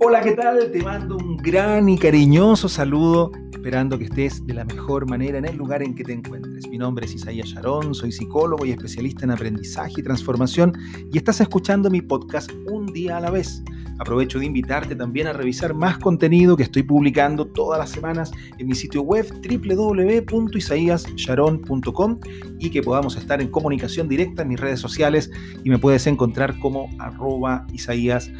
Hola, ¿qué tal? Te mando un gran y cariñoso saludo, esperando que estés de la mejor manera en el lugar en que te encuentres. Mi nombre es Isaías Sharon, soy psicólogo y especialista en aprendizaje y transformación y estás escuchando mi podcast Un día a la vez. Aprovecho de invitarte también a revisar más contenido que estoy publicando todas las semanas en mi sitio web www.isaíassharon.com y que podamos estar en comunicación directa en mis redes sociales y me puedes encontrar como arroba Isaías.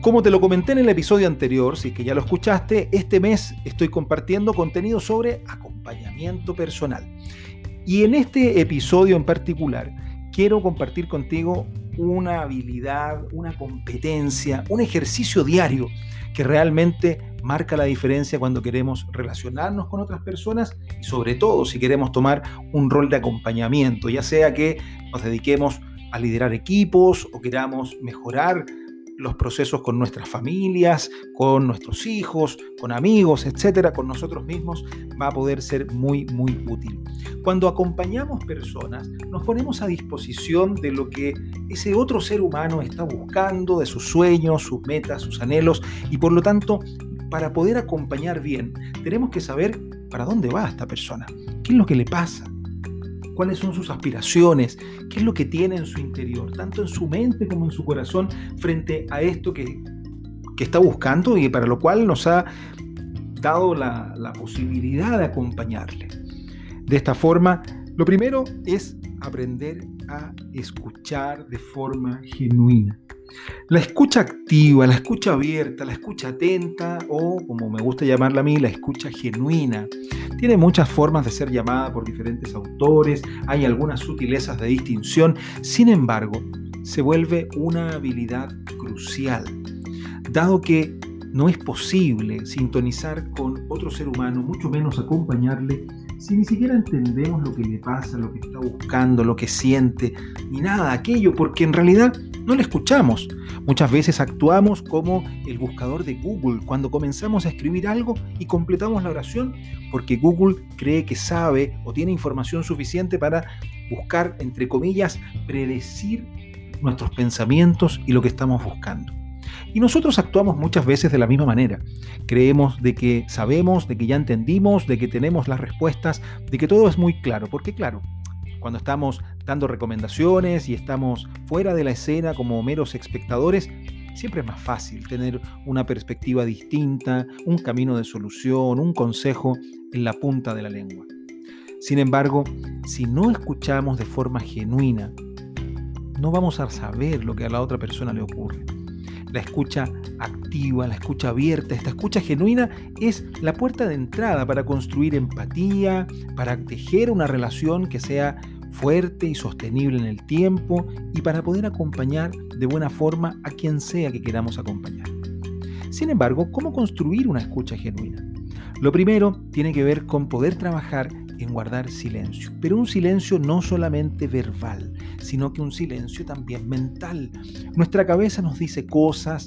Como te lo comenté en el episodio anterior, si es que ya lo escuchaste, este mes estoy compartiendo contenido sobre acompañamiento personal. Y en este episodio en particular, quiero compartir contigo una habilidad, una competencia, un ejercicio diario que realmente marca la diferencia cuando queremos relacionarnos con otras personas y sobre todo si queremos tomar un rol de acompañamiento, ya sea que nos dediquemos a liderar equipos o queramos mejorar los procesos con nuestras familias, con nuestros hijos, con amigos, etcétera, con nosotros mismos, va a poder ser muy, muy útil. Cuando acompañamos personas, nos ponemos a disposición de lo que ese otro ser humano está buscando, de sus sueños, sus metas, sus anhelos, y por lo tanto, para poder acompañar bien, tenemos que saber para dónde va esta persona, qué es lo que le pasa, cuáles son sus aspiraciones, qué es lo que tiene en su interior, tanto en su mente como en su corazón, frente a esto que, está buscando y para lo cual nos ha dado la, la posibilidad de acompañarle. De esta forma, lo primero es aprender a escuchar de forma genuina. La escucha activa, la escucha abierta, la escucha atenta o, como me gusta llamarla a mí, la escucha genuina. Tiene muchas formas de ser llamada por diferentes autores, hay algunas sutilezas de distinción, sin embargo, se vuelve una habilidad crucial, dado que no es posible sintonizar con otro ser humano, mucho menos acompañarle si ni siquiera entendemos lo que le pasa, lo que está buscando, lo que siente, ni nada de aquello, porque en realidad no le escuchamos. Muchas veces actuamos como el buscador de Google cuando comenzamos a escribir algo y completamos la oración porque Google cree que sabe o tiene información suficiente para buscar, entre comillas, predecir nuestros pensamientos y lo que estamos buscando. Y nosotros actuamos muchas veces de la misma manera. Creemos de que sabemos, de que ya entendimos, de que tenemos las respuestas, de que todo es muy claro. Porque claro, cuando estamos dando recomendaciones y estamos fuera de la escena como meros espectadores, siempre es más fácil tener una perspectiva distinta, un camino de solución, un consejo en la punta de la lengua. Sin embargo, si no escuchamos de forma genuina, no vamos a saber lo que a la otra persona le ocurre la escucha activa, la escucha abierta, esta escucha genuina es la puerta de entrada para construir empatía, para tejer una relación que sea fuerte y sostenible en el tiempo y para poder acompañar de buena forma a quien sea que queramos acompañar. Sin embargo, ¿cómo construir una escucha genuina? Lo primero tiene que ver con poder trabajar en guardar silencio, pero un silencio no solamente verbal, sino que un silencio también mental. Nuestra cabeza nos dice cosas,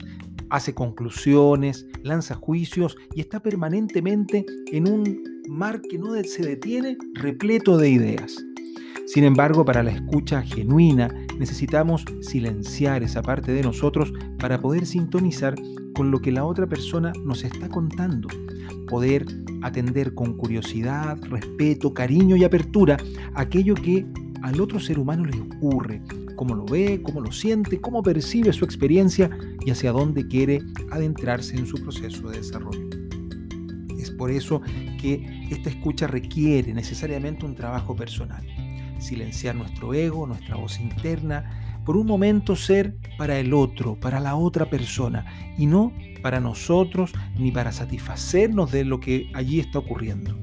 hace conclusiones, lanza juicios y está permanentemente en un mar que no se detiene, repleto de ideas. Sin embargo, para la escucha genuina necesitamos silenciar esa parte de nosotros para poder sintonizar con lo que la otra persona nos está contando, poder atender con curiosidad, respeto, cariño y apertura aquello que al otro ser humano le ocurre, cómo lo ve, cómo lo siente, cómo percibe su experiencia y hacia dónde quiere adentrarse en su proceso de desarrollo. Es por eso que esta escucha requiere necesariamente un trabajo personal. Silenciar nuestro ego, nuestra voz interna, por un momento ser para el otro, para la otra persona, y no para nosotros ni para satisfacernos de lo que allí está ocurriendo.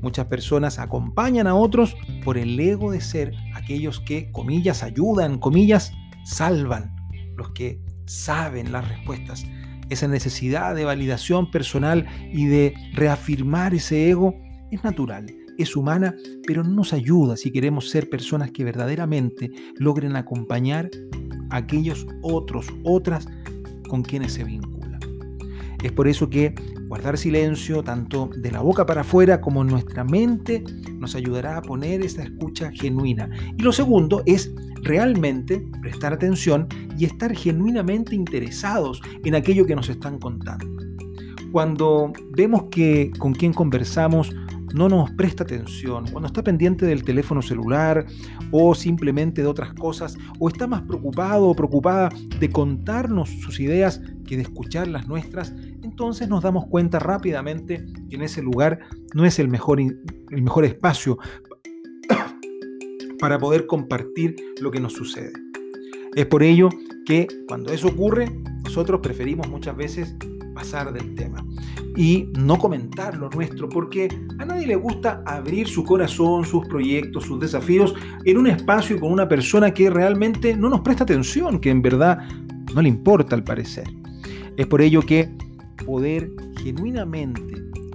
Muchas personas acompañan a otros por el ego de ser aquellos que, comillas, ayudan, comillas, salvan, los que saben las respuestas. Esa necesidad de validación personal y de reafirmar ese ego es natural, es humana, pero no nos ayuda si queremos ser personas que verdaderamente logren acompañar a aquellos otros, otras con quienes se vinculan. Es por eso que Guardar silencio, tanto de la boca para afuera como en nuestra mente, nos ayudará a poner esa escucha genuina. Y lo segundo es realmente prestar atención y estar genuinamente interesados en aquello que nos están contando. Cuando vemos que con quien conversamos no nos presta atención, cuando está pendiente del teléfono celular o simplemente de otras cosas, o está más preocupado o preocupada de contarnos sus ideas que de escuchar las nuestras, entonces nos damos cuenta rápidamente que en ese lugar no es el mejor, el mejor espacio para poder compartir lo que nos sucede. Es por ello que cuando eso ocurre, nosotros preferimos muchas veces pasar del tema y no comentar lo nuestro, porque a nadie le gusta abrir su corazón, sus proyectos, sus desafíos en un espacio con una persona que realmente no nos presta atención, que en verdad no le importa al parecer. Es por ello que poder genuinamente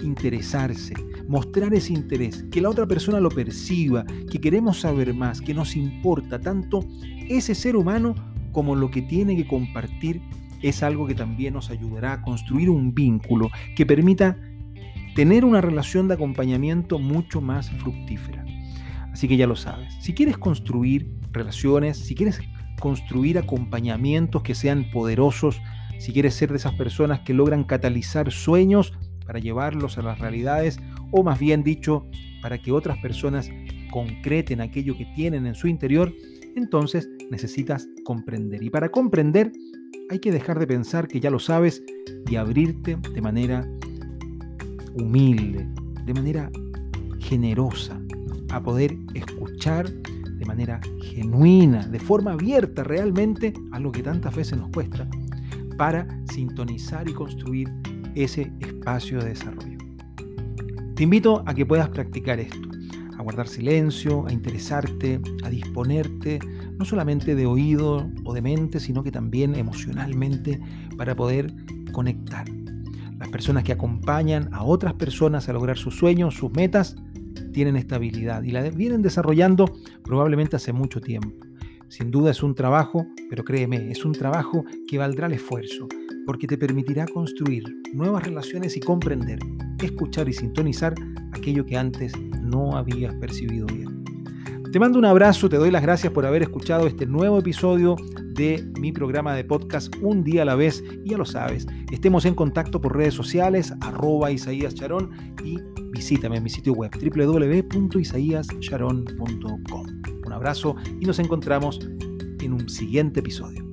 interesarse, mostrar ese interés, que la otra persona lo perciba, que queremos saber más, que nos importa tanto ese ser humano como lo que tiene que compartir es algo que también nos ayudará a construir un vínculo que permita tener una relación de acompañamiento mucho más fructífera. Así que ya lo sabes, si quieres construir relaciones, si quieres construir acompañamientos que sean poderosos, si quieres ser de esas personas que logran catalizar sueños para llevarlos a las realidades, o más bien dicho, para que otras personas concreten aquello que tienen en su interior, entonces necesitas comprender. Y para comprender hay que dejar de pensar que ya lo sabes y abrirte de manera humilde, de manera generosa, a poder escuchar de manera genuina, de forma abierta realmente, a lo que tantas veces nos cuesta, para sintonizar y construir ese espacio de desarrollo. Te invito a que puedas practicar esto, a guardar silencio, a interesarte, a disponerte no solamente de oído o de mente, sino que también emocionalmente para poder conectar. Las personas que acompañan a otras personas a lograr sus sueños, sus metas, tienen esta habilidad y la vienen desarrollando probablemente hace mucho tiempo. Sin duda es un trabajo, pero créeme, es un trabajo que valdrá el esfuerzo, porque te permitirá construir nuevas relaciones y comprender, escuchar y sintonizar aquello que antes no habías percibido bien. Te mando un abrazo, te doy las gracias por haber escuchado este nuevo episodio de mi programa de podcast Un día a la vez. Y ya lo sabes, estemos en contacto por redes sociales, arroba Isaías Charón y visítame en mi sitio web www.isaíascharon.com. Un abrazo y nos encontramos en un siguiente episodio.